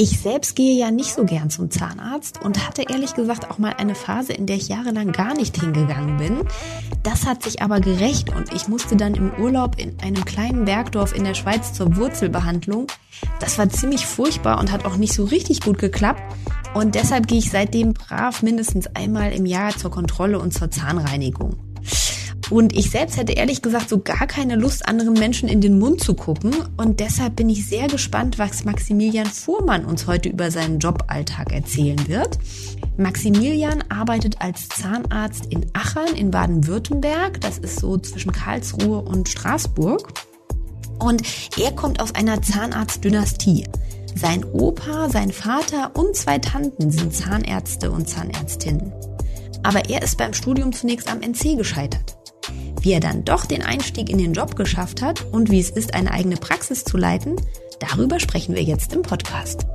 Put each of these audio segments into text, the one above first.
Ich selbst gehe ja nicht so gern zum Zahnarzt und hatte ehrlich gesagt auch mal eine Phase, in der ich jahrelang gar nicht hingegangen bin. Das hat sich aber gerecht und ich musste dann im Urlaub in einem kleinen Bergdorf in der Schweiz zur Wurzelbehandlung. Das war ziemlich furchtbar und hat auch nicht so richtig gut geklappt. Und deshalb gehe ich seitdem brav mindestens einmal im Jahr zur Kontrolle und zur Zahnreinigung. Und ich selbst hätte ehrlich gesagt so gar keine Lust, anderen Menschen in den Mund zu gucken. Und deshalb bin ich sehr gespannt, was Maximilian Fuhrmann uns heute über seinen Joballtag erzählen wird. Maximilian arbeitet als Zahnarzt in Achern in Baden-Württemberg. Das ist so zwischen Karlsruhe und Straßburg. Und er kommt aus einer Zahnarztdynastie. Sein Opa, sein Vater und zwei Tanten sind Zahnärzte und Zahnärztinnen. Aber er ist beim Studium zunächst am NC gescheitert. Wie er dann doch den Einstieg in den Job geschafft hat und wie es ist, eine eigene Praxis zu leiten, darüber sprechen wir jetzt im Podcast.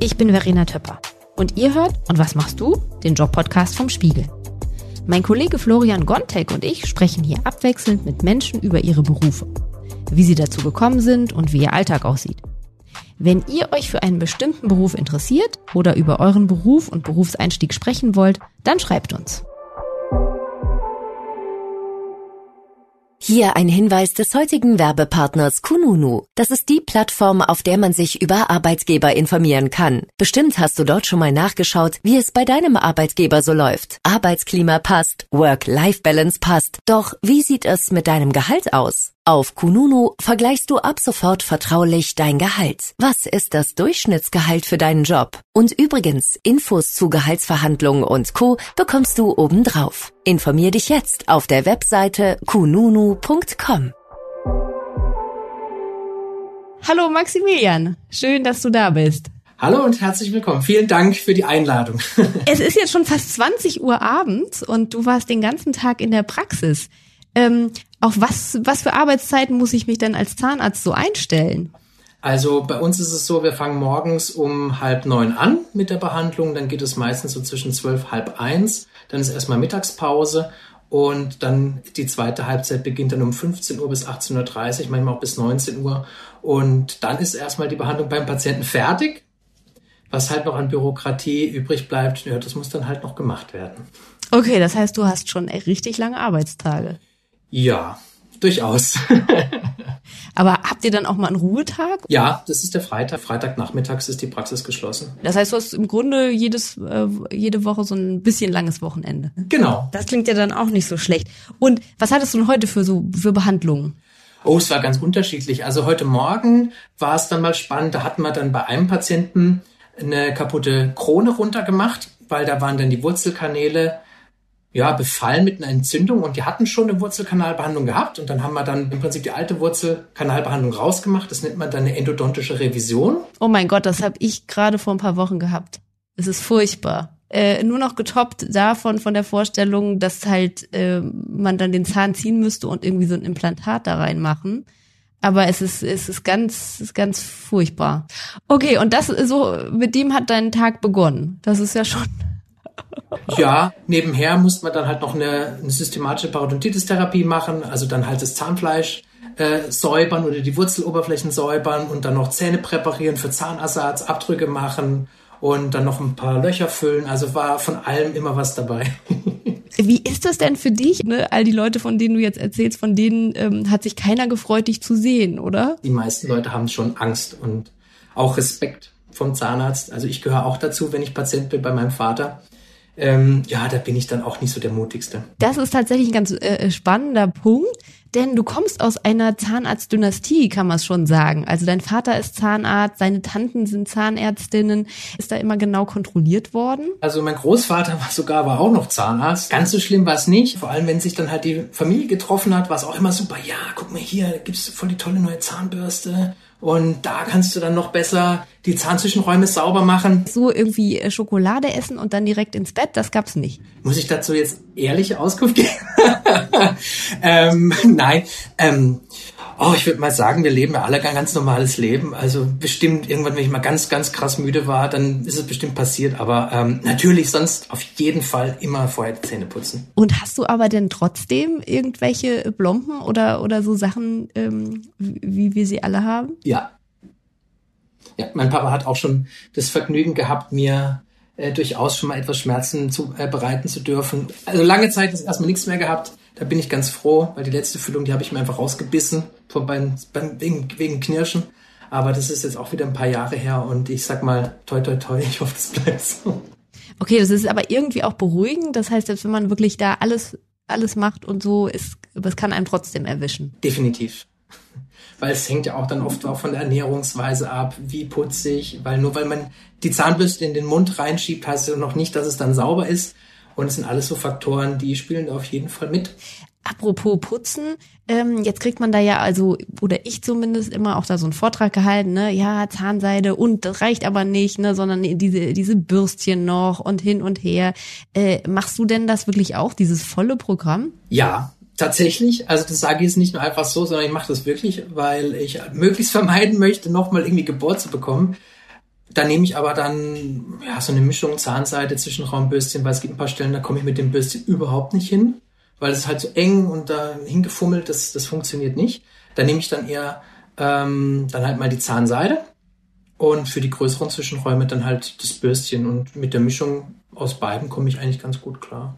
Ich bin Verena Töpper und ihr hört Und was machst du? Den Job-Podcast vom Spiegel. Mein Kollege Florian Gontek und ich sprechen hier abwechselnd mit Menschen über ihre Berufe, wie sie dazu gekommen sind und wie ihr Alltag aussieht. Wenn ihr euch für einen bestimmten Beruf interessiert oder über euren Beruf und Berufseinstieg sprechen wollt, dann schreibt uns. Hier ein Hinweis des heutigen Werbepartners Kununu. Das ist die Plattform, auf der man sich über Arbeitgeber informieren kann. Bestimmt hast du dort schon mal nachgeschaut, wie es bei deinem Arbeitgeber so läuft. Arbeitsklima passt, Work-Life-Balance passt. Doch wie sieht es mit deinem Gehalt aus? Auf Kununu vergleichst du ab sofort vertraulich dein Gehalt. Was ist das Durchschnittsgehalt für deinen Job? Und übrigens, Infos zu Gehaltsverhandlungen und Co. bekommst du obendrauf. Informier dich jetzt auf der Webseite kununu.com. Hallo Maximilian, schön, dass du da bist. Hallo und herzlich willkommen. Vielen Dank für die Einladung. es ist jetzt schon fast 20 Uhr abends und du warst den ganzen Tag in der Praxis. Ähm, auf was, was für Arbeitszeiten muss ich mich denn als Zahnarzt so einstellen? Also bei uns ist es so, wir fangen morgens um halb neun an mit der Behandlung, dann geht es meistens so zwischen zwölf, halb eins, dann ist erstmal Mittagspause und dann die zweite Halbzeit beginnt dann um 15 Uhr bis 18.30 Uhr, manchmal auch bis 19 Uhr und dann ist erstmal die Behandlung beim Patienten fertig. Was halt noch an Bürokratie übrig bleibt, ja, das muss dann halt noch gemacht werden. Okay, das heißt, du hast schon richtig lange Arbeitstage. Ja, durchaus. Aber habt ihr dann auch mal einen Ruhetag? Ja, das ist der Freitag. Freitagnachmittags ist die Praxis geschlossen. Das heißt, du hast im Grunde jedes, äh, jede Woche so ein bisschen langes Wochenende. Genau. Das klingt ja dann auch nicht so schlecht. Und was hattest du denn heute für so für Behandlungen? Oh, es war ganz unterschiedlich. Also heute Morgen war es dann mal spannend. Da hatten wir dann bei einem Patienten eine kaputte Krone runtergemacht, weil da waren dann die Wurzelkanäle ja, befallen mit einer Entzündung und die hatten schon eine Wurzelkanalbehandlung gehabt und dann haben wir dann im Prinzip die alte Wurzelkanalbehandlung rausgemacht. Das nennt man dann eine endodontische Revision. Oh mein Gott, das habe ich gerade vor ein paar Wochen gehabt. Es ist furchtbar. Äh, nur noch getoppt davon, von der Vorstellung, dass halt äh, man dann den Zahn ziehen müsste und irgendwie so ein Implantat da reinmachen. Aber es ist, es ist ganz, ist ganz furchtbar. Okay, und das so, mit dem hat dein Tag begonnen. Das ist ja schon ja, nebenher musste man dann halt noch eine, eine systematische Parodontitis-Therapie machen, also dann halt das Zahnfleisch äh, säubern oder die Wurzeloberflächen säubern und dann noch Zähne präparieren für Zahnersatz, Abdrücke machen und dann noch ein paar Löcher füllen. Also war von allem immer was dabei. Wie ist das denn für dich? Ne? All die Leute, von denen du jetzt erzählst, von denen ähm, hat sich keiner gefreut, dich zu sehen, oder? Die meisten Leute haben schon Angst und auch Respekt vom Zahnarzt. Also ich gehöre auch dazu, wenn ich Patient bin bei meinem Vater ähm, ja, da bin ich dann auch nicht so der mutigste. Das ist tatsächlich ein ganz äh, spannender Punkt, denn du kommst aus einer Zahnarztdynastie, kann man es schon sagen. Also dein Vater ist Zahnarzt, seine Tanten sind Zahnärztinnen. Ist da immer genau kontrolliert worden? Also mein Großvater war sogar war auch noch Zahnarzt. Ganz so schlimm war es nicht. Vor allem, wenn sich dann halt die Familie getroffen hat, war es auch immer super. Ja, guck mal hier, gibt's voll die tolle neue Zahnbürste. Und da kannst du dann noch besser die Zahnzwischenräume sauber machen. So irgendwie äh, Schokolade essen und dann direkt ins Bett, das gab's nicht. Muss ich dazu jetzt ehrliche Auskunft geben? ähm, nein. Ähm, oh, ich würde mal sagen, wir leben ja alle ein ganz normales Leben. Also bestimmt irgendwann, wenn ich mal ganz, ganz krass müde war, dann ist es bestimmt passiert. Aber ähm, natürlich sonst auf jeden Fall immer vorher die Zähne putzen. Und hast du aber denn trotzdem irgendwelche Blompen oder, oder so Sachen, ähm, wie wir sie alle haben? Ja. Ja, mein Papa hat auch schon das Vergnügen gehabt, mir äh, durchaus schon mal etwas Schmerzen zu, äh, bereiten zu dürfen. Also lange Zeit ist erstmal nichts mehr gehabt da bin ich ganz froh, weil die letzte Füllung, die habe ich mir einfach rausgebissen, von beim, beim, wegen, wegen Knirschen. Aber das ist jetzt auch wieder ein paar Jahre her und ich sag mal, toi, toi, toi, ich hoffe, das bleibt so. Okay, das ist aber irgendwie auch beruhigend. Das heißt, selbst wenn man wirklich da alles, alles macht und so, ist, es kann einen trotzdem erwischen. Definitiv. Weil es hängt ja auch dann oft auch von der Ernährungsweise ab, wie putzig, weil nur weil man die Zahnbürste in den Mund reinschiebt, heißt ja noch nicht, dass es dann sauber ist. Und es sind alles so Faktoren, die spielen da auf jeden Fall mit. Apropos Putzen, ähm, jetzt kriegt man da ja also, oder ich zumindest immer auch da so einen Vortrag gehalten, ne, ja, Zahnseide und das reicht aber nicht, ne, sondern diese, diese Bürstchen noch und hin und her. Äh, machst du denn das wirklich auch, dieses volle Programm? Ja, tatsächlich. Also das sage ich jetzt nicht nur einfach so, sondern ich mache das wirklich, weil ich möglichst vermeiden möchte, nochmal irgendwie Geburt zu bekommen. Da nehme ich aber dann ja, so eine Mischung Zahnseide, Zwischenraumbürstchen, weil es gibt ein paar Stellen, da komme ich mit dem Bürstchen überhaupt nicht hin, weil es halt so eng und da hingefummelt, das, das funktioniert nicht. Da nehme ich dann eher ähm, dann halt mal die Zahnseide und für die größeren Zwischenräume dann halt das Bürstchen und mit der Mischung aus beiden komme ich eigentlich ganz gut klar.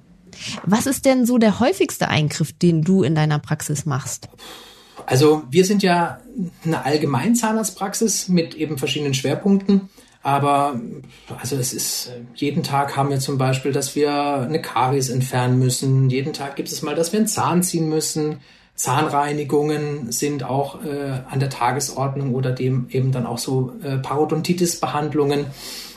Was ist denn so der häufigste Eingriff, den du in deiner Praxis machst? Also wir sind ja eine Allgemeinzahnarztpraxis mit eben verschiedenen Schwerpunkten. Aber also es ist, jeden Tag haben wir zum Beispiel, dass wir eine Karies entfernen müssen. Jeden Tag gibt es mal, dass wir einen Zahn ziehen müssen. Zahnreinigungen sind auch äh, an der Tagesordnung oder dem eben dann auch so äh, Parodontitis-Behandlungen.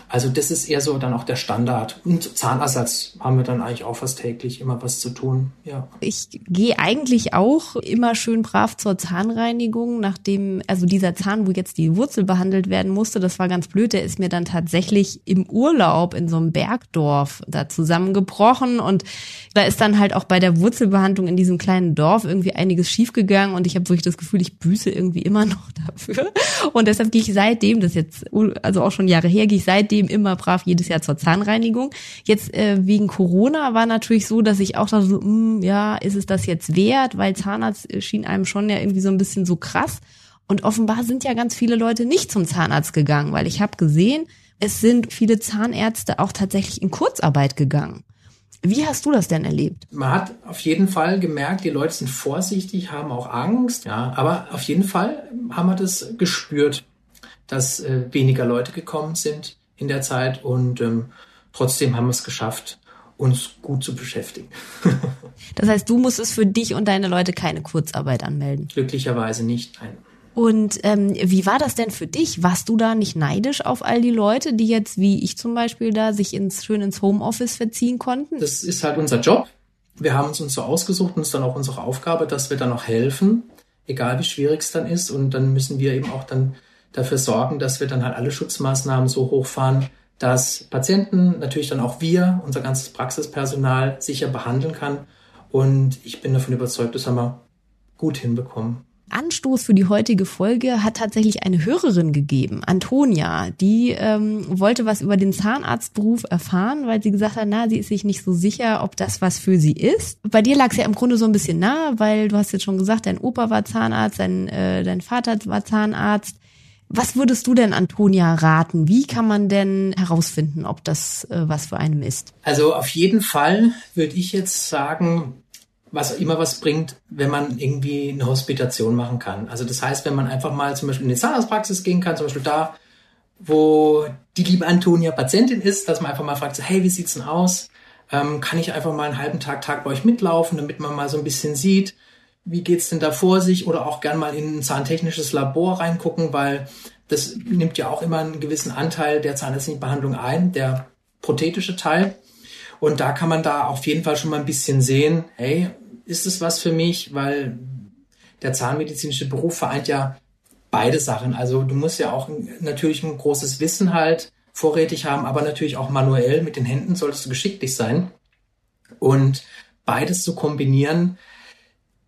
Also das ist eher so dann auch der Standard. Und Zahnersatz haben wir dann eigentlich auch fast täglich immer was zu tun. Ja. Ich gehe eigentlich auch immer schön brav zur Zahnreinigung, nachdem, also dieser Zahn, wo jetzt die Wurzel behandelt werden musste, das war ganz blöd, der ist mir dann tatsächlich im Urlaub in so einem Bergdorf da zusammengebrochen und da ist dann halt auch bei der Wurzelbehandlung in diesem kleinen Dorf irgendwie einiges schiefgegangen und ich habe wirklich das Gefühl, ich büße irgendwie immer noch dafür. Und deshalb gehe ich seitdem, das jetzt also auch schon Jahre her, gehe ich seitdem seitdem immer brav jedes Jahr zur Zahnreinigung. Jetzt äh, wegen Corona war natürlich so, dass ich auch dachte, so, mh, hm, ja, ist es das jetzt wert? Weil Zahnarzt äh, schien einem schon ja irgendwie so ein bisschen so krass. Und offenbar sind ja ganz viele Leute nicht zum Zahnarzt gegangen, weil ich habe gesehen, es sind viele Zahnärzte auch tatsächlich in Kurzarbeit gegangen. Wie hast du das denn erlebt? Man hat auf jeden Fall gemerkt, die Leute sind vorsichtig, haben auch Angst, ja, aber auf jeden Fall haben wir das gespürt, dass äh, weniger Leute gekommen sind in der Zeit und ähm, trotzdem haben wir es geschafft, uns gut zu beschäftigen. das heißt, du musstest für dich und deine Leute keine Kurzarbeit anmelden? Glücklicherweise nicht, nein. Und ähm, wie war das denn für dich? Warst du da nicht neidisch auf all die Leute, die jetzt, wie ich zum Beispiel, da sich ins, schön ins Homeoffice verziehen konnten? Das ist halt unser Job. Wir haben es uns so ausgesucht und es ist dann auch unsere Aufgabe, dass wir dann auch helfen, egal wie schwierig es dann ist. Und dann müssen wir eben auch dann dafür sorgen, dass wir dann halt alle Schutzmaßnahmen so hochfahren, dass Patienten, natürlich dann auch wir, unser ganzes Praxispersonal sicher behandeln kann. Und ich bin davon überzeugt, das haben wir gut hinbekommen. Anstoß für die heutige Folge hat tatsächlich eine Hörerin gegeben, Antonia. Die ähm, wollte was über den Zahnarztberuf erfahren, weil sie gesagt hat, na, sie ist sich nicht so sicher, ob das was für sie ist. Bei dir lag es ja im Grunde so ein bisschen nah, weil du hast jetzt schon gesagt, dein Opa war Zahnarzt, dein, äh, dein Vater war Zahnarzt. Was würdest du denn Antonia raten? Wie kann man denn herausfinden, ob das äh, was für einen ist? Also auf jeden Fall würde ich jetzt sagen, was immer was bringt, wenn man irgendwie eine Hospitation machen kann. Also das heißt, wenn man einfach mal zum Beispiel in die Zahnarztpraxis gehen kann, zum Beispiel da, wo die liebe Antonia Patientin ist, dass man einfach mal fragt, hey, wie sieht's denn aus? Ähm, kann ich einfach mal einen halben Tag, Tag bei euch mitlaufen, damit man mal so ein bisschen sieht, wie geht's denn da vor sich oder auch gern mal in ein zahntechnisches Labor reingucken, weil das nimmt ja auch immer einen gewissen Anteil der zahnärztlichen Behandlung ein, der prothetische Teil. Und da kann man da auf jeden Fall schon mal ein bisschen sehen, hey, ist es was für mich? Weil der zahnmedizinische Beruf vereint ja beide Sachen. Also du musst ja auch natürlich ein großes Wissen halt vorrätig haben, aber natürlich auch manuell mit den Händen solltest du geschicklich sein. Und beides zu kombinieren,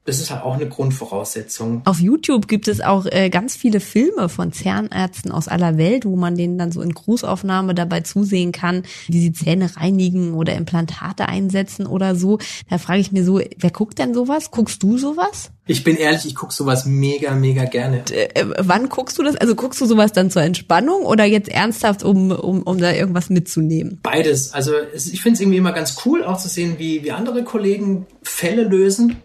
das ist halt auch eine Grundvoraussetzung. Auf YouTube gibt es auch äh, ganz viele Filme von Zahnärzten aus aller Welt, wo man denen dann so in Grußaufnahme dabei zusehen kann, wie sie Zähne reinigen oder Implantate einsetzen oder so. Da frage ich mir so, wer guckt denn sowas? Guckst du sowas? Ich bin ehrlich, ich gucke sowas mega, mega gerne. Äh, wann guckst du das? Also guckst du sowas dann zur Entspannung oder jetzt ernsthaft, um, um, um da irgendwas mitzunehmen? Beides. Also ich finde es irgendwie immer ganz cool, auch zu sehen, wie, wie andere Kollegen Fälle lösen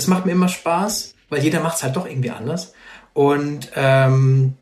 das macht mir immer Spaß, weil jeder macht es halt doch irgendwie anders. Und ähm,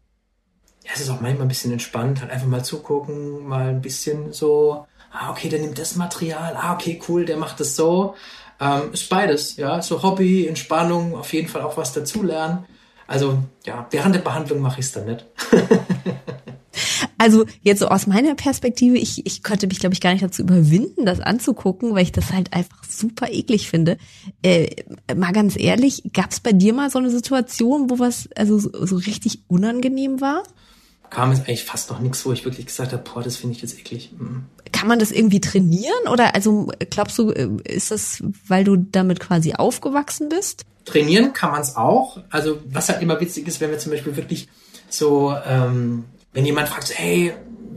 ja, es ist auch manchmal ein bisschen entspannt, halt einfach mal zugucken, mal ein bisschen so, ah, okay, der nimmt das Material, ah, okay, cool, der macht das so. Ähm, ist beides, ja, so Hobby, Entspannung, auf jeden Fall auch was dazulernen. Also ja, während der Behandlung mache ich es dann nicht. Also jetzt so aus meiner Perspektive, ich, ich könnte mich, glaube ich, gar nicht dazu überwinden, das anzugucken, weil ich das halt einfach super eklig finde. Äh, mal ganz ehrlich, gab es bei dir mal so eine Situation, wo was also so, so richtig unangenehm war? Kam es eigentlich fast noch nichts, wo ich wirklich gesagt habe, boah, das finde ich jetzt eklig. Mhm. Kann man das irgendwie trainieren? Oder also glaubst du, äh, ist das, weil du damit quasi aufgewachsen bist? Trainieren kann man es auch. Also was halt immer witzig ist, wenn wir zum Beispiel wirklich so ähm, wenn jemand fragt, hey,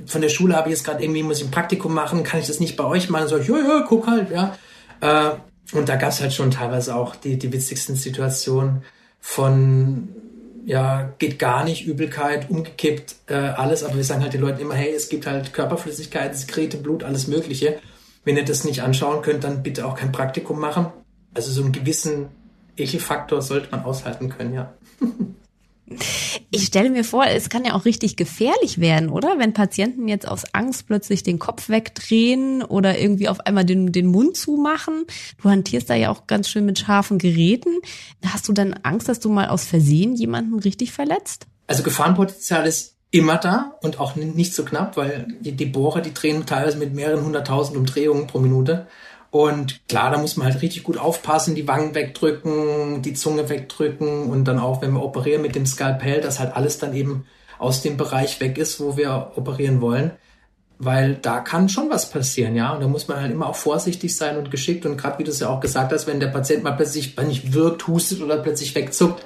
von der Schule habe ich jetzt gerade irgendwie, muss ich ein Praktikum machen, kann ich das nicht bei euch machen? So, ja, ja, guck halt, ja. Äh, und da gab es halt schon teilweise auch die, die witzigsten Situationen von, ja, geht gar nicht, Übelkeit, umgekippt, äh, alles, aber wir sagen halt den Leuten immer, hey, es gibt halt Körperflüssigkeit, Sekrete, Blut, alles Mögliche. Wenn ihr das nicht anschauen könnt, dann bitte auch kein Praktikum machen. Also so einen gewissen Ekelfaktor sollte man aushalten können, ja. Ich stelle mir vor, es kann ja auch richtig gefährlich werden, oder? Wenn Patienten jetzt aus Angst plötzlich den Kopf wegdrehen oder irgendwie auf einmal den, den Mund zumachen. Du hantierst da ja auch ganz schön mit scharfen Geräten. Hast du dann Angst, dass du mal aus Versehen jemanden richtig verletzt? Also Gefahrenpotenzial ist immer da und auch nicht so knapp, weil die, die Bohrer, die drehen teilweise mit mehreren hunderttausend Umdrehungen pro Minute. Und klar, da muss man halt richtig gut aufpassen, die Wangen wegdrücken, die Zunge wegdrücken und dann auch, wenn wir operieren mit dem Skalpell, dass halt alles dann eben aus dem Bereich weg ist, wo wir operieren wollen. Weil da kann schon was passieren, ja. Und da muss man halt immer auch vorsichtig sein und geschickt. Und gerade wie du es ja auch gesagt hast, wenn der Patient mal plötzlich nicht wirkt, hustet oder plötzlich wegzuckt,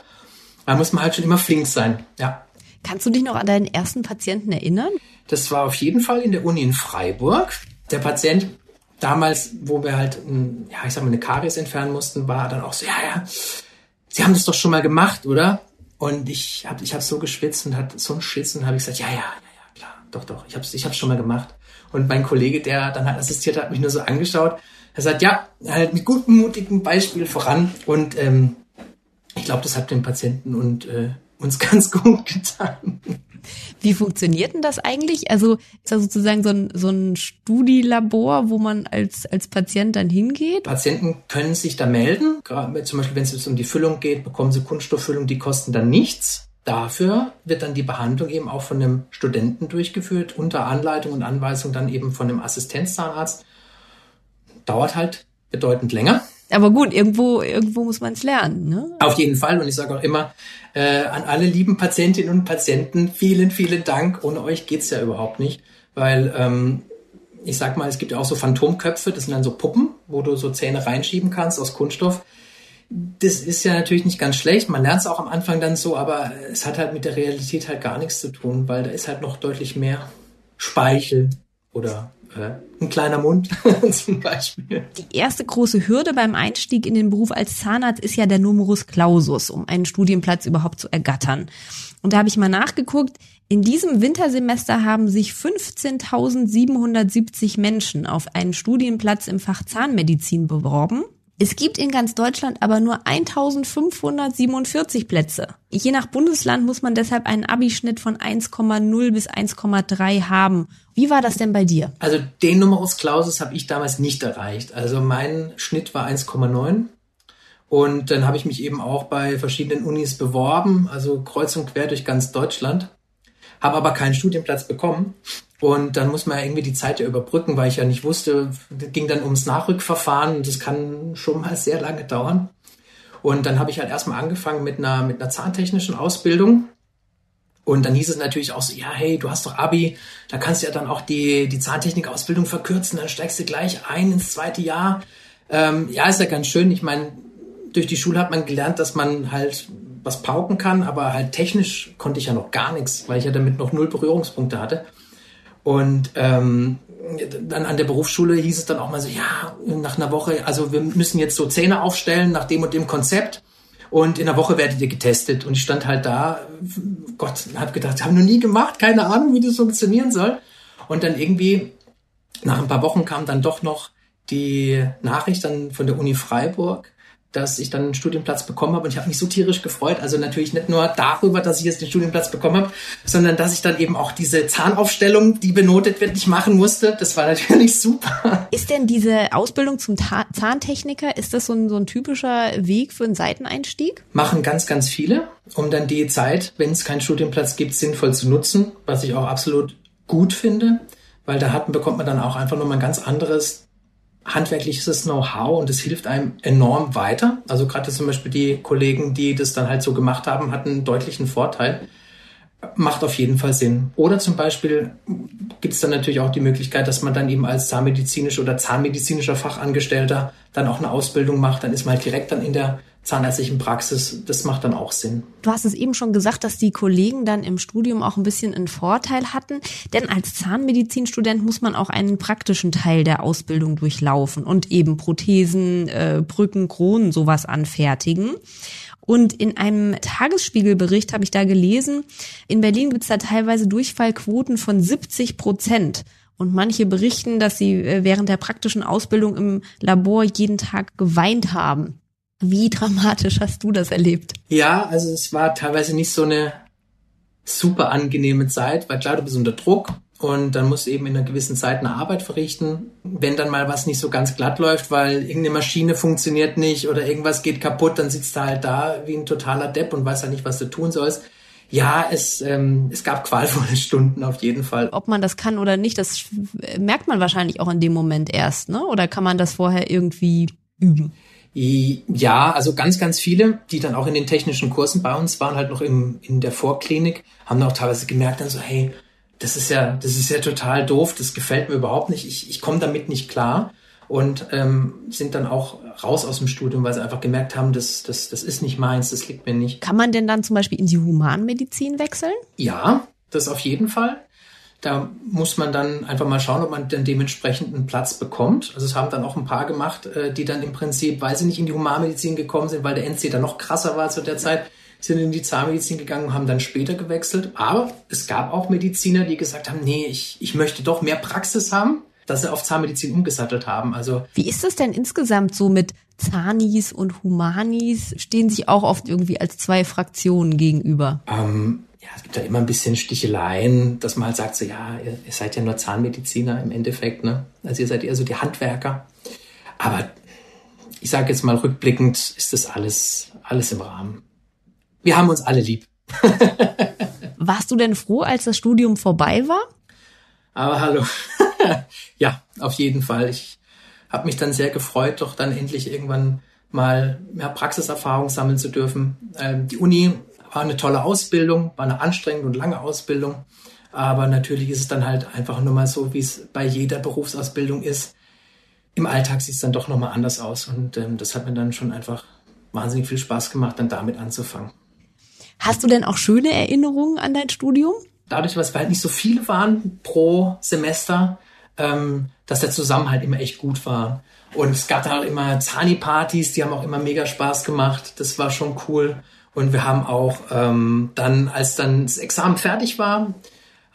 da muss man halt schon immer flink sein, ja. Kannst du dich noch an deinen ersten Patienten erinnern? Das war auf jeden Fall in der Uni in Freiburg. Der Patient damals, wo wir halt, ja, ich sag mal, eine Karies entfernen mussten, war dann auch so, ja, ja, Sie haben das doch schon mal gemacht, oder? Und ich habe ich hab so geschwitzt und hat so einen Schiss und habe ich gesagt, ja, ja, ja, ja, klar, doch, doch, ich habe ich hab's schon mal gemacht. Und mein Kollege, der dann halt assistiert hat, mich nur so angeschaut. Er sagt, ja, halt mit gutem, mutigen Beispiel voran. Und ähm, ich glaube, das hat dem Patienten und äh, uns ganz gut getan. Wie funktioniert denn das eigentlich? Also ist das sozusagen so ein, so ein Studielabor, wo man als, als Patient dann hingeht? Patienten können sich da melden. Gerade zum Beispiel, wenn es um die Füllung geht, bekommen sie Kunststofffüllung, die kosten dann nichts. Dafür wird dann die Behandlung eben auch von einem Studenten durchgeführt, unter Anleitung und Anweisung dann eben von einem Assistenzzahnarzt. Dauert halt bedeutend länger. Aber gut, irgendwo, irgendwo muss man es lernen. Ne? Auf jeden Fall. Und ich sage auch immer äh, an alle lieben Patientinnen und Patienten, vielen, vielen Dank. Ohne euch geht's ja überhaupt nicht. Weil ähm, ich sag mal, es gibt ja auch so Phantomköpfe, das sind dann so Puppen, wo du so Zähne reinschieben kannst aus Kunststoff. Das ist ja natürlich nicht ganz schlecht. Man lernt es auch am Anfang dann so, aber es hat halt mit der Realität halt gar nichts zu tun, weil da ist halt noch deutlich mehr Speichel oder ein kleiner Mund zum Beispiel. Die erste große Hürde beim Einstieg in den Beruf als Zahnarzt ist ja der Numerus Clausus, um einen Studienplatz überhaupt zu ergattern. Und da habe ich mal nachgeguckt, in diesem Wintersemester haben sich 15.770 Menschen auf einen Studienplatz im Fach Zahnmedizin beworben. Es gibt in ganz Deutschland aber nur 1547 Plätze. Je nach Bundesland muss man deshalb einen Abischnitt von 1,0 bis 1,3 haben. Wie war das denn bei dir? Also den Numerus Clausus habe ich damals nicht erreicht. Also mein Schnitt war 1,9. Und dann habe ich mich eben auch bei verschiedenen Unis beworben, also kreuz und quer durch ganz Deutschland, habe aber keinen Studienplatz bekommen. Und dann muss man ja irgendwie die Zeit ja überbrücken, weil ich ja nicht wusste, ging dann ums Nachrückverfahren und das kann schon mal sehr lange dauern. Und dann habe ich halt erstmal angefangen mit einer, mit einer zahntechnischen Ausbildung. Und dann hieß es natürlich auch so, ja, hey, du hast doch Abi, da kannst du ja dann auch die, die Zahntechnik-Ausbildung verkürzen, dann steigst du gleich ein ins zweite Jahr. Ähm, ja, ist ja ganz schön. Ich meine, durch die Schule hat man gelernt, dass man halt was pauken kann, aber halt technisch konnte ich ja noch gar nichts, weil ich ja damit noch null Berührungspunkte hatte. Und ähm, dann an der Berufsschule hieß es dann auch mal so, ja, nach einer Woche, also wir müssen jetzt so Zähne aufstellen nach dem und dem Konzept. Und in einer Woche werdet ihr getestet. Und ich stand halt da, Gott, hab gedacht, haben noch nie gemacht, keine Ahnung, wie das funktionieren soll. Und dann irgendwie, nach ein paar Wochen kam dann doch noch die Nachricht dann von der Uni Freiburg, dass ich dann einen Studienplatz bekommen habe und ich habe mich so tierisch gefreut. Also natürlich nicht nur darüber, dass ich jetzt den Studienplatz bekommen habe, sondern dass ich dann eben auch diese Zahnaufstellung, die benotet wird, nicht machen musste. Das war natürlich super. Ist denn diese Ausbildung zum Ta Zahntechniker, ist das so ein, so ein typischer Weg für einen Seiteneinstieg? Machen ganz, ganz viele, um dann die Zeit, wenn es keinen Studienplatz gibt, sinnvoll zu nutzen, was ich auch absolut gut finde, weil da hat, bekommt man dann auch einfach nur mal ein ganz anderes handwerkliches Know-how und es hilft einem enorm weiter. Also gerade zum Beispiel die Kollegen, die das dann halt so gemacht haben, hatten einen deutlichen Vorteil. Macht auf jeden Fall Sinn. Oder zum Beispiel gibt es dann natürlich auch die Möglichkeit, dass man dann eben als zahnmedizinisch oder zahnmedizinischer Fachangestellter dann auch eine Ausbildung macht. Dann ist man halt direkt dann in der zahnärztlichen Praxis, das macht dann auch Sinn. Du hast es eben schon gesagt, dass die Kollegen dann im Studium auch ein bisschen einen Vorteil hatten, denn als Zahnmedizinstudent muss man auch einen praktischen Teil der Ausbildung durchlaufen und eben Prothesen, äh, Brücken, Kronen, sowas anfertigen. Und in einem Tagesspiegelbericht habe ich da gelesen, in Berlin gibt es da teilweise Durchfallquoten von 70 Prozent. Und manche berichten, dass sie äh, während der praktischen Ausbildung im Labor jeden Tag geweint haben. Wie dramatisch hast du das erlebt? Ja, also es war teilweise nicht so eine super angenehme Zeit, weil klar, du bist unter Druck und dann musst du eben in einer gewissen Zeit eine Arbeit verrichten. Wenn dann mal was nicht so ganz glatt läuft, weil irgendeine Maschine funktioniert nicht oder irgendwas geht kaputt, dann sitzt du halt da wie ein totaler Depp und weißt halt nicht, was du tun sollst. Ja, es, ähm, es gab qualvolle Stunden auf jeden Fall. Ob man das kann oder nicht, das merkt man wahrscheinlich auch in dem Moment erst, ne? Oder kann man das vorher irgendwie üben? Ja, also ganz, ganz viele, die dann auch in den technischen Kursen bei uns waren, halt noch im, in der Vorklinik, haben auch teilweise gemerkt dann so, hey, das ist ja, das ist ja total doof, das gefällt mir überhaupt nicht, ich, ich komme damit nicht klar und ähm, sind dann auch raus aus dem Studium, weil sie einfach gemerkt haben, das, das, das ist nicht meins, das liegt mir nicht. Kann man denn dann zum Beispiel in die Humanmedizin wechseln? Ja, das auf jeden Fall. Da muss man dann einfach mal schauen, ob man dann dementsprechend einen Platz bekommt. Also es haben dann auch ein paar gemacht, äh, die dann im Prinzip, weil sie nicht in die Humanmedizin gekommen sind, weil der NC dann noch krasser war zu der Zeit, sind in die Zahnmedizin gegangen und haben dann später gewechselt. Aber es gab auch Mediziner, die gesagt haben, nee, ich, ich möchte doch mehr Praxis haben, dass sie auf Zahnmedizin umgesattelt haben. Also Wie ist das denn insgesamt so mit Zahnis und Humanis? Stehen sich auch oft irgendwie als zwei Fraktionen gegenüber? Ähm, ja, es gibt halt immer ein bisschen Sticheleien, dass man halt sagt, so ja, ihr, ihr seid ja nur Zahnmediziner im Endeffekt, ne? Also ihr seid eher so die Handwerker. Aber ich sage jetzt mal rückblickend, ist das alles, alles im Rahmen. Wir haben uns alle lieb. Warst du denn froh, als das Studium vorbei war? Aber hallo. ja, auf jeden Fall. Ich habe mich dann sehr gefreut, doch dann endlich irgendwann mal mehr Praxiserfahrung sammeln zu dürfen. Ähm, die Uni war eine tolle Ausbildung, war eine anstrengende und lange Ausbildung. Aber natürlich ist es dann halt einfach nur mal so, wie es bei jeder Berufsausbildung ist. Im Alltag sieht es dann doch nochmal anders aus. Und ähm, das hat mir dann schon einfach wahnsinnig viel Spaß gemacht, dann damit anzufangen. Hast du denn auch schöne Erinnerungen an dein Studium? Dadurch, dass wir halt nicht so viele waren pro Semester, ähm, dass der Zusammenhalt immer echt gut war. Und es gab da auch immer Zani-Partys, die haben auch immer mega Spaß gemacht. Das war schon cool. Und wir haben auch ähm, dann, als dann das Examen fertig war,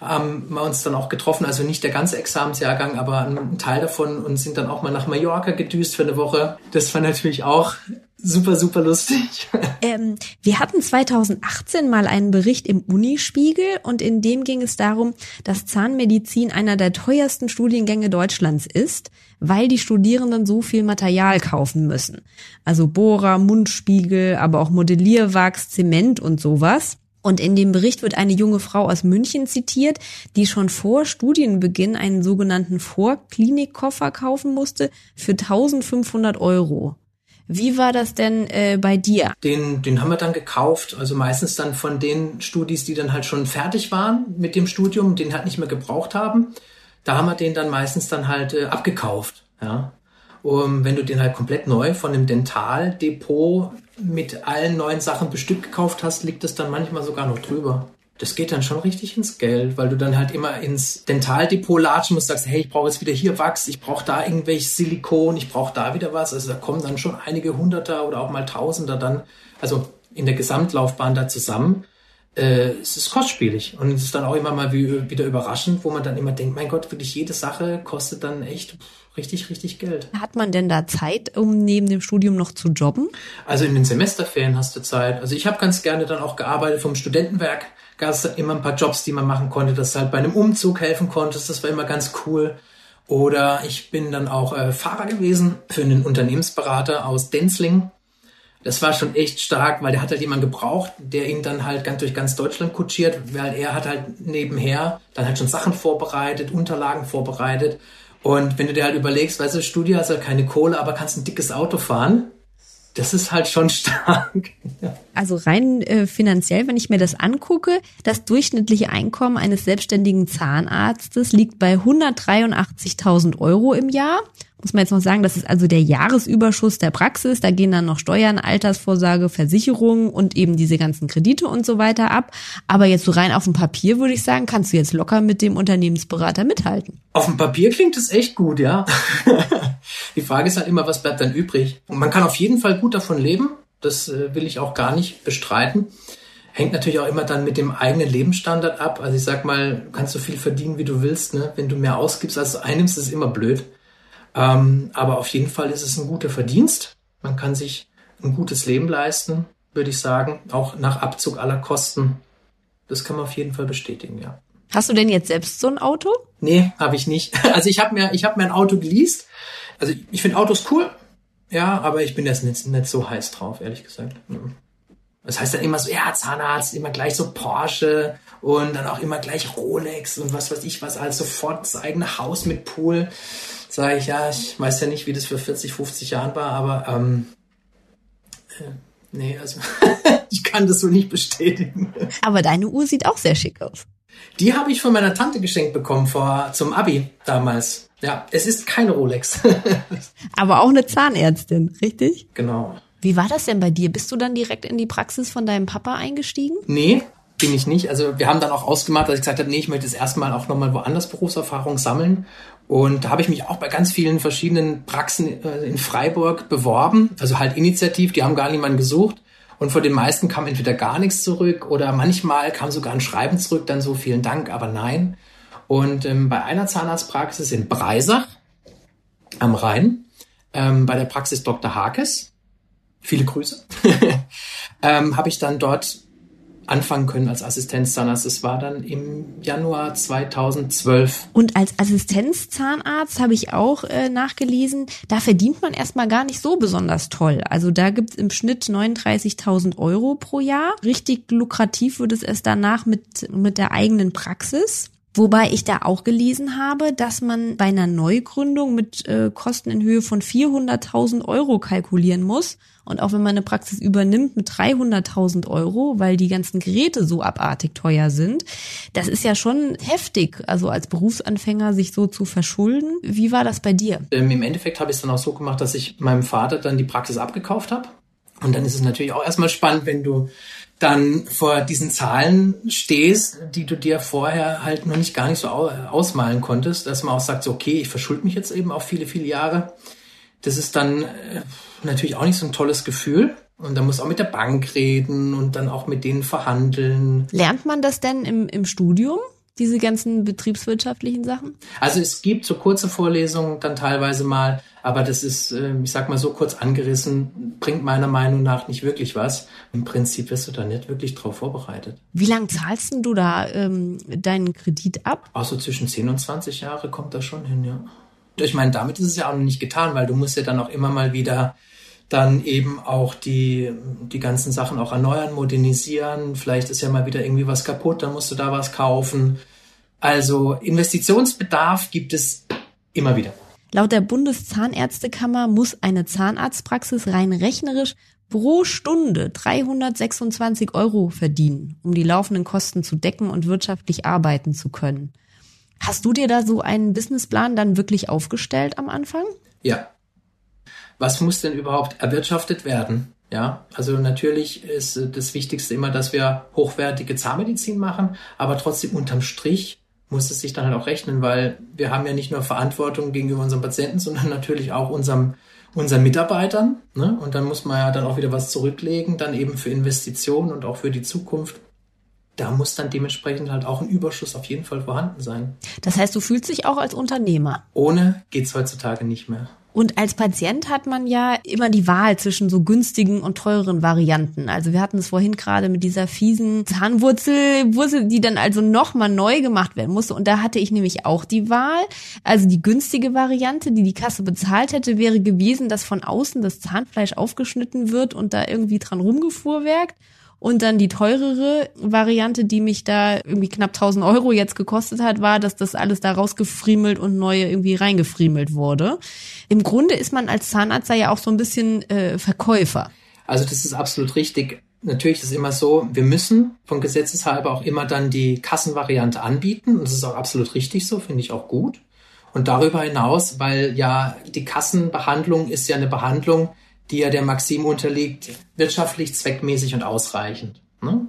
haben wir uns dann auch getroffen, also nicht der ganze Examensjahrgang, aber ein Teil davon und sind dann auch mal nach Mallorca gedüst für eine Woche. Das war natürlich auch super, super lustig. Ähm, wir hatten 2018 mal einen Bericht im Unispiegel und in dem ging es darum, dass Zahnmedizin einer der teuersten Studiengänge Deutschlands ist, weil die Studierenden so viel Material kaufen müssen. Also Bohrer, Mundspiegel, aber auch Modellierwachs, Zement und sowas. Und in dem Bericht wird eine junge Frau aus München zitiert, die schon vor Studienbeginn einen sogenannten Vorklinikkoffer kaufen musste für 1500 Euro. Wie war das denn äh, bei dir? Den, den haben wir dann gekauft, also meistens dann von den Studis, die dann halt schon fertig waren mit dem Studium, den halt nicht mehr gebraucht haben. Da haben wir den dann meistens dann halt äh, abgekauft, ja. um, wenn du den halt komplett neu von einem Dentaldepot mit allen neuen Sachen bestückt gekauft hast, liegt es dann manchmal sogar noch drüber. Das geht dann schon richtig ins Geld, weil du dann halt immer ins Dentaldepot latschen musst, sagst, hey, ich brauche jetzt wieder hier Wachs, ich brauche da irgendwelches Silikon, ich brauche da wieder was. Also da kommen dann schon einige Hunderter oder auch mal Tausender dann, also in der Gesamtlaufbahn da zusammen. Äh, es ist kostspielig und es ist dann auch immer mal wieder überraschend, wo man dann immer denkt, mein Gott, wirklich jede Sache kostet dann echt richtig, richtig Geld. Hat man denn da Zeit, um neben dem Studium noch zu jobben? Also in den Semesterferien hast du Zeit. Also ich habe ganz gerne dann auch gearbeitet vom Studentenwerk. Gab es immer ein paar Jobs, die man machen konnte, dass du halt bei einem Umzug helfen konntest. Das war immer ganz cool. Oder ich bin dann auch äh, Fahrer gewesen für einen Unternehmensberater aus Denzling. Das war schon echt stark, weil der hat halt jemanden gebraucht, der ihn dann halt ganz durch ganz Deutschland kutschiert, weil er hat halt nebenher dann halt schon Sachen vorbereitet, Unterlagen vorbereitet und wenn du dir halt überlegst, weißt du, Studio hast halt keine Kohle, aber kannst ein dickes Auto fahren, das ist halt schon stark. Also rein äh, finanziell, wenn ich mir das angucke, das durchschnittliche Einkommen eines selbstständigen Zahnarztes liegt bei 183.000 Euro im Jahr muss man jetzt noch sagen, das ist also der Jahresüberschuss der Praxis. Da gehen dann noch Steuern, Altersvorsorge, Versicherungen und eben diese ganzen Kredite und so weiter ab. Aber jetzt so rein auf dem Papier würde ich sagen, kannst du jetzt locker mit dem Unternehmensberater mithalten. Auf dem Papier klingt es echt gut, ja. Die Frage ist halt immer, was bleibt dann übrig? Und man kann auf jeden Fall gut davon leben. Das äh, will ich auch gar nicht bestreiten. Hängt natürlich auch immer dann mit dem eigenen Lebensstandard ab. Also ich sag mal, du kannst so viel verdienen, wie du willst. Ne? Wenn du mehr ausgibst, als du einnimmst, ist es immer blöd. Ähm, aber auf jeden Fall ist es ein guter Verdienst. Man kann sich ein gutes Leben leisten, würde ich sagen, auch nach Abzug aller Kosten. Das kann man auf jeden Fall bestätigen, ja. Hast du denn jetzt selbst so ein Auto? Nee, habe ich nicht. Also ich habe mir, ich habe mir ein Auto geleast. Also ich finde Autos cool, ja, aber ich bin jetzt nicht, nicht so heiß drauf, ehrlich gesagt. Das heißt dann immer so, ja, Zahnarzt, immer gleich so Porsche und dann auch immer gleich Rolex und was weiß ich was, alles sofort das eigene Haus mit Pool sage ich, ja, ich weiß ja nicht, wie das für 40, 50 Jahren war, aber ähm, äh, nee, also ich kann das so nicht bestätigen. Aber deine Uhr sieht auch sehr schick aus. Die habe ich von meiner Tante geschenkt bekommen vor zum Abi damals. Ja, es ist keine Rolex. aber auch eine Zahnärztin, richtig? Genau. Wie war das denn bei dir? Bist du dann direkt in die Praxis von deinem Papa eingestiegen? Nee, bin ich nicht. Also wir haben dann auch ausgemacht, dass ich gesagt habe, nee, ich möchte das erstmal auch nochmal woanders Berufserfahrung sammeln. Und da habe ich mich auch bei ganz vielen verschiedenen Praxen äh, in Freiburg beworben, also halt initiativ, die haben gar niemanden gesucht. Und von den meisten kam entweder gar nichts zurück oder manchmal kam sogar ein Schreiben zurück, dann so vielen Dank, aber nein. Und ähm, bei einer Zahnarztpraxis in Breisach am Rhein, ähm, bei der Praxis Dr. Hakes, viele Grüße, ähm, habe ich dann dort anfangen können als Assistenzzahnarzt. Das war dann im Januar 2012. Und als Assistenzzahnarzt habe ich auch äh, nachgelesen, da verdient man erstmal gar nicht so besonders toll. Also da gibt es im Schnitt 39.000 Euro pro Jahr. Richtig lukrativ wird es erst danach mit, mit der eigenen Praxis. Wobei ich da auch gelesen habe, dass man bei einer Neugründung mit äh, Kosten in Höhe von 400.000 Euro kalkulieren muss. Und auch wenn man eine Praxis übernimmt mit 300.000 Euro, weil die ganzen Geräte so abartig teuer sind, das ist ja schon heftig, also als Berufsanfänger sich so zu verschulden. Wie war das bei dir? Ähm, Im Endeffekt habe ich es dann auch so gemacht, dass ich meinem Vater dann die Praxis abgekauft habe. Und dann ist es natürlich auch erstmal spannend, wenn du dann vor diesen Zahlen stehst, die du dir vorher halt noch nicht gar nicht so ausmalen konntest, dass man auch sagt, so, okay, ich verschulde mich jetzt eben auch viele, viele Jahre. Das ist dann äh, natürlich auch nicht so ein tolles Gefühl. Und da muss auch mit der Bank reden und dann auch mit denen verhandeln. Lernt man das denn im, im Studium? diese ganzen betriebswirtschaftlichen Sachen? Also es gibt so kurze Vorlesungen dann teilweise mal, aber das ist, ähm, ich sag mal so kurz angerissen, bringt meiner Meinung nach nicht wirklich was. Im Prinzip wirst du da nicht wirklich drauf vorbereitet. Wie lange zahlst du da ähm, deinen Kredit ab? Auch so zwischen 10 und 20 Jahre kommt das schon hin, ja. Ich meine, damit ist es ja auch noch nicht getan, weil du musst ja dann auch immer mal wieder dann eben auch die, die ganzen Sachen auch erneuern, modernisieren. Vielleicht ist ja mal wieder irgendwie was kaputt, dann musst du da was kaufen. Also Investitionsbedarf gibt es immer wieder. Laut der Bundeszahnärztekammer muss eine Zahnarztpraxis rein rechnerisch pro Stunde 326 Euro verdienen, um die laufenden Kosten zu decken und wirtschaftlich arbeiten zu können. Hast du dir da so einen Businessplan dann wirklich aufgestellt am Anfang? Ja, was muss denn überhaupt erwirtschaftet werden? Ja, also natürlich ist das Wichtigste immer, dass wir hochwertige Zahnmedizin machen, aber trotzdem unterm Strich muss es sich dann halt auch rechnen, weil wir haben ja nicht nur Verantwortung gegenüber unserem Patienten, sondern natürlich auch unserem, unseren Mitarbeitern. Ne? Und dann muss man ja dann auch wieder was zurücklegen, dann eben für Investitionen und auch für die Zukunft. Da muss dann dementsprechend halt auch ein Überschuss auf jeden Fall vorhanden sein. Das heißt, du fühlst dich auch als Unternehmer. Ohne geht's heutzutage nicht mehr. Und als Patient hat man ja immer die Wahl zwischen so günstigen und teuren Varianten. Also wir hatten es vorhin gerade mit dieser fiesen Zahnwurzel, Wurzel, die dann also nochmal neu gemacht werden musste. Und da hatte ich nämlich auch die Wahl. Also die günstige Variante, die die Kasse bezahlt hätte, wäre gewesen, dass von außen das Zahnfleisch aufgeschnitten wird und da irgendwie dran rumgefuhrwerkt. Und dann die teurere Variante, die mich da irgendwie knapp 1000 Euro jetzt gekostet hat, war, dass das alles da rausgefriemelt und neu irgendwie reingefriemelt wurde. Im Grunde ist man als Zahnarzt ja auch so ein bisschen äh, Verkäufer. Also das ist absolut richtig. Natürlich ist es immer so, wir müssen von Gesetzeshalber auch immer dann die Kassenvariante anbieten. Und das ist auch absolut richtig so, finde ich auch gut. Und darüber hinaus, weil ja die Kassenbehandlung ist ja eine Behandlung, die ja der Maxim unterliegt, wirtschaftlich, zweckmäßig und ausreichend. Ne?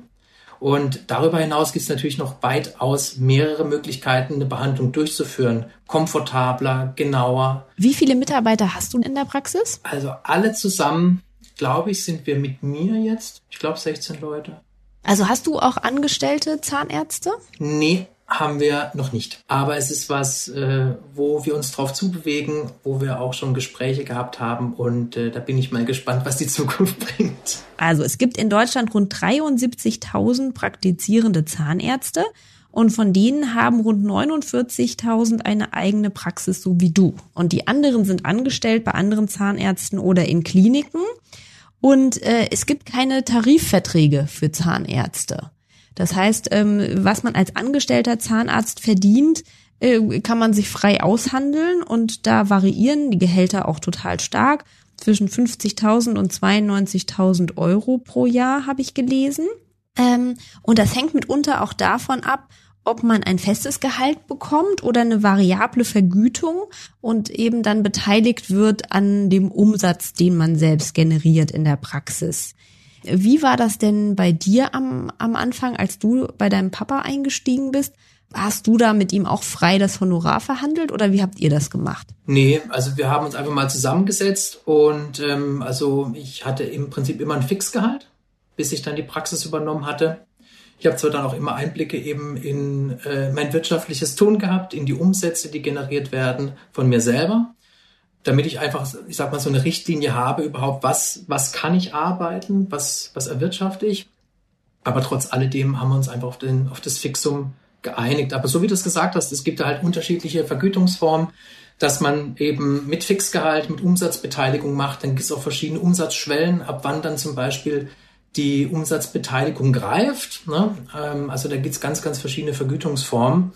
Und darüber hinaus gibt es natürlich noch weitaus mehrere Möglichkeiten, eine Behandlung durchzuführen. Komfortabler, genauer. Wie viele Mitarbeiter hast du in der Praxis? Also alle zusammen, glaube ich, sind wir mit mir jetzt, ich glaube 16 Leute. Also hast du auch angestellte Zahnärzte? Nee, haben wir noch nicht. Aber es ist was, äh, wo wir uns drauf zubewegen, wo wir auch schon Gespräche gehabt haben und äh, da bin ich mal gespannt, was die Zukunft bringt. Also es gibt in Deutschland rund 73.000 praktizierende Zahnärzte und von denen haben rund 49.000 eine eigene Praxis, so wie du. Und die anderen sind angestellt bei anderen Zahnärzten oder in Kliniken. Und äh, es gibt keine Tarifverträge für Zahnärzte. Das heißt, ähm, was man als angestellter Zahnarzt verdient, äh, kann man sich frei aushandeln und da variieren die Gehälter auch total stark. Zwischen 50.000 und 92.000 Euro pro Jahr habe ich gelesen. Ähm, und das hängt mitunter auch davon ab, ob man ein festes Gehalt bekommt oder eine variable Vergütung und eben dann beteiligt wird an dem Umsatz, den man selbst generiert in der Praxis. Wie war das denn bei dir am, am Anfang, als du bei deinem Papa eingestiegen bist? Hast du da mit ihm auch frei das Honorar verhandelt oder wie habt ihr das gemacht? Nee, also wir haben uns einfach mal zusammengesetzt und ähm, also ich hatte im Prinzip immer ein Fixgehalt, bis ich dann die Praxis übernommen hatte. Ich habe zwar dann auch immer Einblicke eben in äh, mein wirtschaftliches Tun gehabt, in die Umsätze, die generiert werden von mir selber damit ich einfach, ich sag mal, so eine Richtlinie habe überhaupt, was, was kann ich arbeiten, was, was erwirtschafte ich. Aber trotz alledem haben wir uns einfach auf, den, auf das Fixum geeinigt. Aber so wie du es gesagt hast, es gibt da halt unterschiedliche Vergütungsformen, dass man eben mit Fixgehalt, mit Umsatzbeteiligung macht. Dann gibt es auch verschiedene Umsatzschwellen, ab wann dann zum Beispiel die Umsatzbeteiligung greift. Ne? Ähm, also da gibt es ganz, ganz verschiedene Vergütungsformen.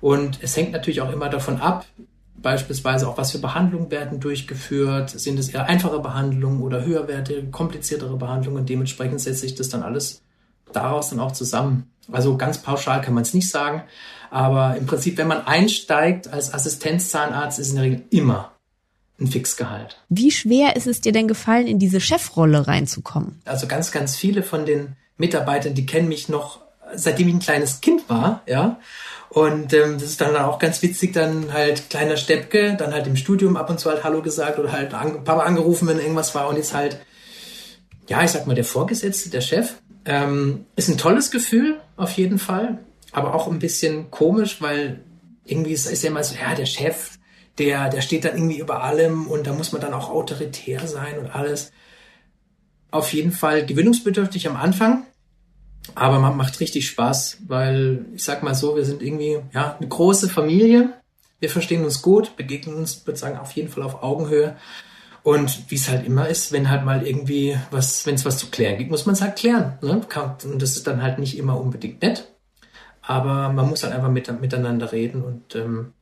Und es hängt natürlich auch immer davon ab, beispielsweise auch, was für Behandlungen werden durchgeführt, sind es eher einfache Behandlungen oder höherwertige, kompliziertere Behandlungen. Dementsprechend setzt sich das dann alles daraus dann auch zusammen. Also ganz pauschal kann man es nicht sagen, aber im Prinzip, wenn man einsteigt als Assistenzzahnarzt, ist in der Regel immer ein Fixgehalt. Wie schwer ist es dir denn gefallen, in diese Chefrolle reinzukommen? Also ganz, ganz viele von den Mitarbeitern, die kennen mich noch, seitdem ich ein kleines Kind war, ja. Und ähm, das ist dann auch ganz witzig, dann halt kleiner Steppke, dann halt im Studium ab und zu halt Hallo gesagt oder halt an, Papa angerufen, wenn irgendwas war und jetzt halt, ja, ich sag mal, der Vorgesetzte, der Chef. Ähm, ist ein tolles Gefühl, auf jeden Fall, aber auch ein bisschen komisch, weil irgendwie ist, ist ja immer so, ja, der Chef, der, der steht dann irgendwie über allem und da muss man dann auch autoritär sein und alles. Auf jeden Fall gewinnungsbedürftig am Anfang, aber man macht richtig Spaß, weil ich sag mal so, wir sind irgendwie ja eine große Familie. Wir verstehen uns gut, begegnen uns, würde sagen, auf jeden Fall auf Augenhöhe. Und wie es halt immer ist, wenn halt mal irgendwie was, wenn es was zu klären gibt, muss man es halt klären. Ne? Und das ist dann halt nicht immer unbedingt nett. Aber man muss halt einfach mit, miteinander reden und ähm,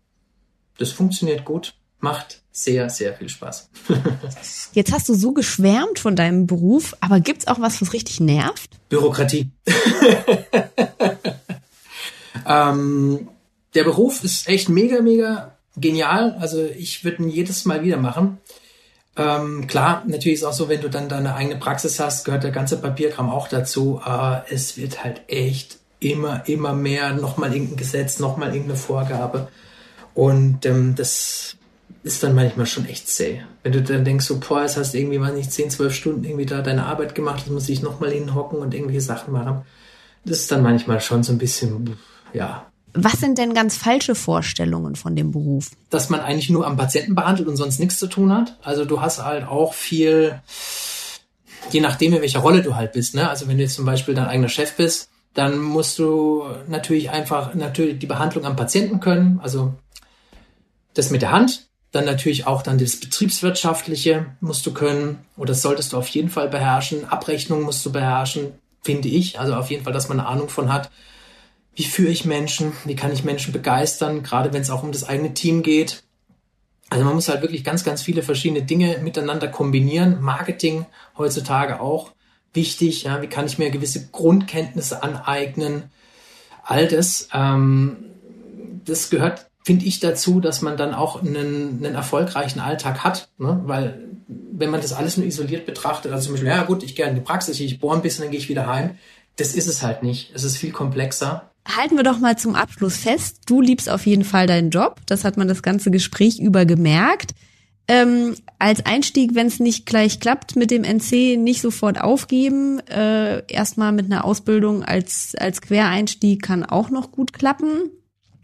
das funktioniert gut, macht sehr, sehr viel Spaß. Jetzt hast du so geschwärmt von deinem Beruf, aber gibt's auch was, was richtig nervt? Bürokratie. ähm, der Beruf ist echt mega, mega genial. Also ich würde ihn jedes Mal wieder machen. Ähm, klar, natürlich ist auch so, wenn du dann deine eigene Praxis hast, gehört der ganze Papierkram auch dazu. Aber es wird halt echt immer, immer mehr, nochmal irgendein Gesetz, nochmal irgendeine Vorgabe. Und ähm, das ist dann manchmal schon echt zäh. Wenn du dann denkst, so, boah, jetzt hast du irgendwie mal nicht 10, 12 Stunden irgendwie da deine Arbeit gemacht, jetzt muss ich nochmal hinhocken und irgendwelche Sachen machen. Das ist dann manchmal schon so ein bisschen, ja. Was sind denn ganz falsche Vorstellungen von dem Beruf? Dass man eigentlich nur am Patienten behandelt und sonst nichts zu tun hat. Also du hast halt auch viel, je nachdem, in welcher Rolle du halt bist. Ne? Also wenn du jetzt zum Beispiel dein eigener Chef bist, dann musst du natürlich einfach natürlich die Behandlung am Patienten können. Also das mit der Hand, dann natürlich auch dann das Betriebswirtschaftliche musst du können oder solltest du auf jeden Fall beherrschen. Abrechnung musst du beherrschen, finde ich. Also auf jeden Fall, dass man eine Ahnung von hat. Wie führe ich Menschen? Wie kann ich Menschen begeistern? Gerade wenn es auch um das eigene Team geht. Also man muss halt wirklich ganz, ganz viele verschiedene Dinge miteinander kombinieren. Marketing heutzutage auch wichtig. Ja, wie kann ich mir gewisse Grundkenntnisse aneignen? All das, ähm, das gehört finde ich dazu, dass man dann auch einen, einen erfolgreichen Alltag hat, ne? weil wenn man das alles nur isoliert betrachtet, also zum Beispiel, ja gut, ich gehe in die Praxis, ich bohre ein bisschen, dann gehe ich wieder heim, das ist es halt nicht. Es ist viel komplexer. Halten wir doch mal zum Abschluss fest, du liebst auf jeden Fall deinen Job, das hat man das ganze Gespräch über gemerkt. Ähm, als Einstieg, wenn es nicht gleich klappt mit dem NC, nicht sofort aufgeben. Äh, Erstmal mit einer Ausbildung als, als Quereinstieg kann auch noch gut klappen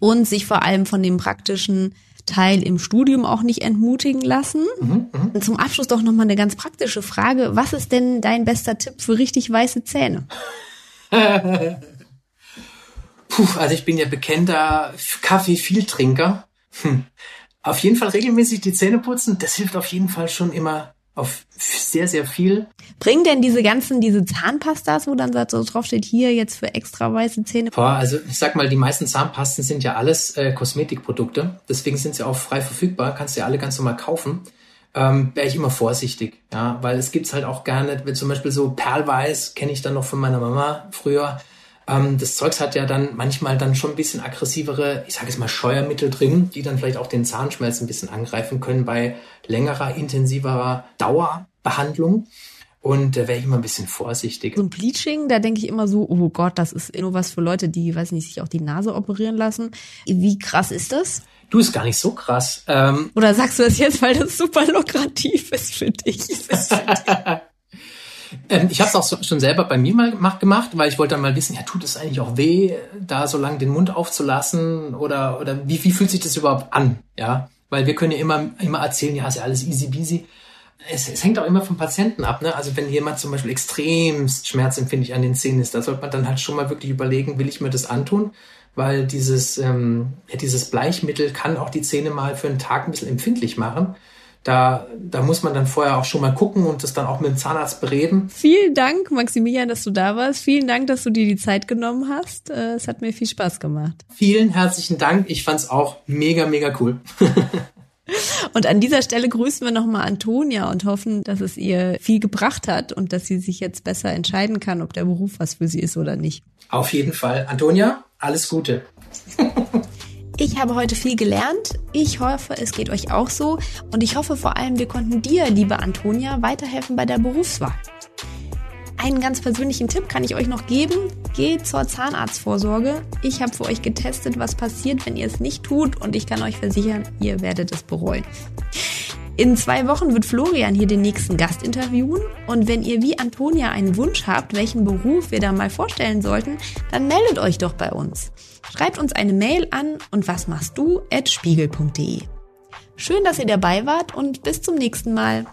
und sich vor allem von dem praktischen Teil im Studium auch nicht entmutigen lassen. Mhm, mh. Zum Abschluss doch nochmal eine ganz praktische Frage. Was ist denn dein bester Tipp für richtig weiße Zähne? Puh, also ich bin ja bekennter Kaffee-Vieltrinker. Hm. Auf jeden Fall regelmäßig die Zähne putzen, das hilft auf jeden Fall schon immer auf sehr, sehr viel. Bringen denn diese ganzen, diese Zahnpastas, wo dann so draufsteht, hier jetzt für extra weiße Zähne? Boah, also ich sag mal, die meisten Zahnpasten sind ja alles äh, Kosmetikprodukte. Deswegen sind sie auch frei verfügbar, kannst du ja alle ganz normal kaufen. Ähm, Wäre ich immer vorsichtig, ja, weil es gibt's halt auch gerne, wenn zum Beispiel so Perlweiß, kenne ich dann noch von meiner Mama früher, ähm, das Zeugs hat ja dann manchmal dann schon ein bisschen aggressivere, ich sage es mal, Scheuermittel drin, die dann vielleicht auch den Zahnschmelz ein bisschen angreifen können bei längerer, intensiverer Dauerbehandlung. Und da wäre ich immer ein bisschen vorsichtig. So ein Bleaching, da denke ich immer so, oh Gott, das ist nur was für Leute, die, weiß nicht, sich auch die Nase operieren lassen. Wie krass ist das? Du ist gar nicht so krass. Ähm, Oder sagst du das jetzt, weil das super lukrativ ist für dich? Ähm, ich habe es auch schon selber bei mir mal gemacht, weil ich wollte dann mal wissen, ja, tut es eigentlich auch weh, da so lange den Mund aufzulassen oder oder wie, wie fühlt sich das überhaupt an, ja? Weil wir können ja immer immer erzählen, ja, ist ja alles easy peasy. Es, es hängt auch immer vom Patienten ab, ne? Also wenn jemand zum Beispiel extremst schmerzempfindlich an den Zähnen ist, da sollte man dann halt schon mal wirklich überlegen, will ich mir das antun? Weil dieses ähm, ja, dieses Bleichmittel kann auch die Zähne mal für einen Tag ein bisschen empfindlich machen da, da muss man dann vorher auch schon mal gucken und das dann auch mit dem Zahnarzt bereden. Vielen Dank, Maximilian, dass du da warst. Vielen Dank, dass du dir die Zeit genommen hast. Äh, es hat mir viel Spaß gemacht. Vielen herzlichen Dank. Ich fand's auch mega, mega cool. Und an dieser Stelle grüßen wir nochmal Antonia und hoffen, dass es ihr viel gebracht hat und dass sie sich jetzt besser entscheiden kann, ob der Beruf was für sie ist oder nicht. Auf jeden Fall. Antonia, alles Gute. Ich habe heute viel gelernt. Ich hoffe, es geht euch auch so. Und ich hoffe vor allem, wir konnten dir, liebe Antonia, weiterhelfen bei der Berufswahl. Einen ganz persönlichen Tipp kann ich euch noch geben. Geht zur Zahnarztvorsorge. Ich habe für euch getestet, was passiert, wenn ihr es nicht tut. Und ich kann euch versichern, ihr werdet es bereuen. In zwei Wochen wird Florian hier den nächsten Gast interviewen. Und wenn ihr wie Antonia einen Wunsch habt, welchen Beruf wir da mal vorstellen sollten, dann meldet euch doch bei uns. Schreibt uns eine Mail an und was machst du at spiegel.de. Schön, dass ihr dabei wart und bis zum nächsten Mal.